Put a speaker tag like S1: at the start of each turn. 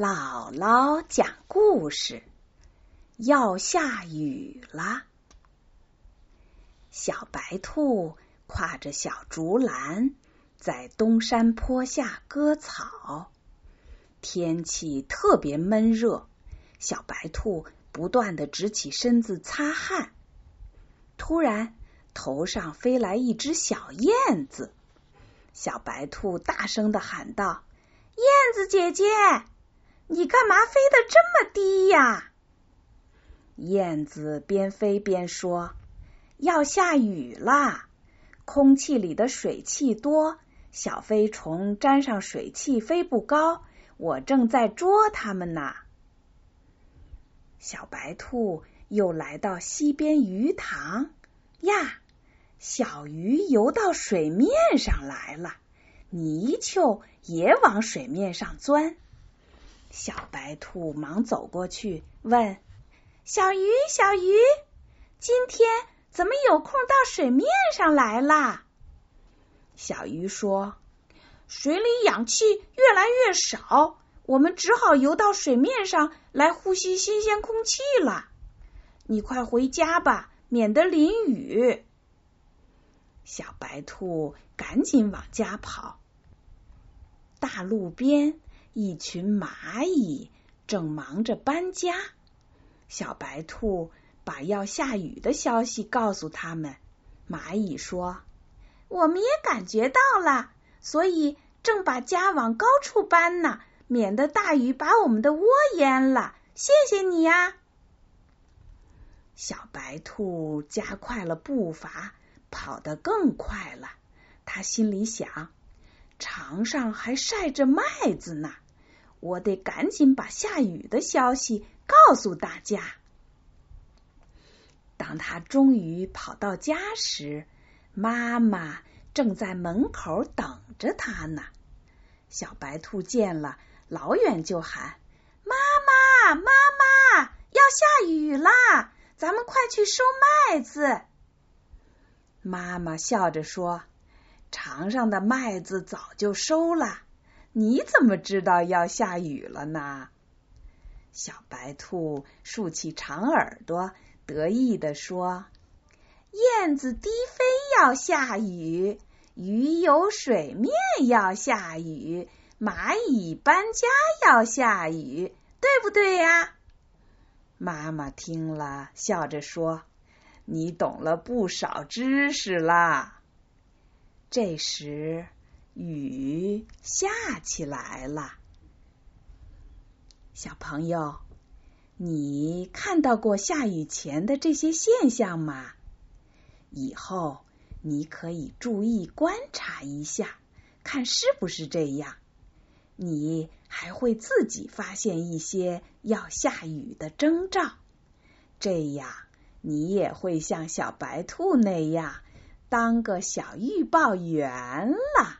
S1: 姥姥讲故事：要下雨了。小白兔挎着小竹篮，在东山坡下割草。天气特别闷热，小白兔不断的直起身子擦汗。突然，头上飞来一只小燕子，小白兔大声的喊道：“燕子姐姐！”你干嘛飞得这么低呀？燕子边飞边说：“要下雨啦，空气里的水汽多，小飞虫沾上水汽飞不高。我正在捉它们呢。”小白兔又来到溪边鱼塘呀，小鱼游到水面上来了，泥鳅也往水面上钻。小白兔忙走过去问：“小鱼，小鱼，今天怎么有空到水面上来啦？”小鱼说：“水里氧气越来越少，我们只好游到水面上来呼吸新鲜空气了。你快回家吧，免得淋雨。”小白兔赶紧往家跑。大路边。一群蚂蚁正忙着搬家，小白兔把要下雨的消息告诉他们。蚂蚁说：“我们也感觉到了，所以正把家往高处搬呢，免得大雨把我们的窝淹了。谢谢你呀！”小白兔加快了步伐，跑得更快了。他心里想：场上还晒着麦子呢。我得赶紧把下雨的消息告诉大家。当他终于跑到家时，妈妈正在门口等着他呢。小白兔见了，老远就喊：“妈妈，妈妈，要下雨啦！咱们快去收麦子。”妈妈笑着说：“场上的麦子早就收了。”你怎么知道要下雨了呢？小白兔竖起长耳朵，得意地说：“燕子低飞要下雨，鱼游水面要下雨，蚂蚁搬家要下雨，对不对呀？”妈妈听了，笑着说：“你懂了不少知识啦。”这时。雨下起来了，小朋友，你看到过下雨前的这些现象吗？以后你可以注意观察一下，看是不是这样。你还会自己发现一些要下雨的征兆，这样你也会像小白兔那样当个小预报员了。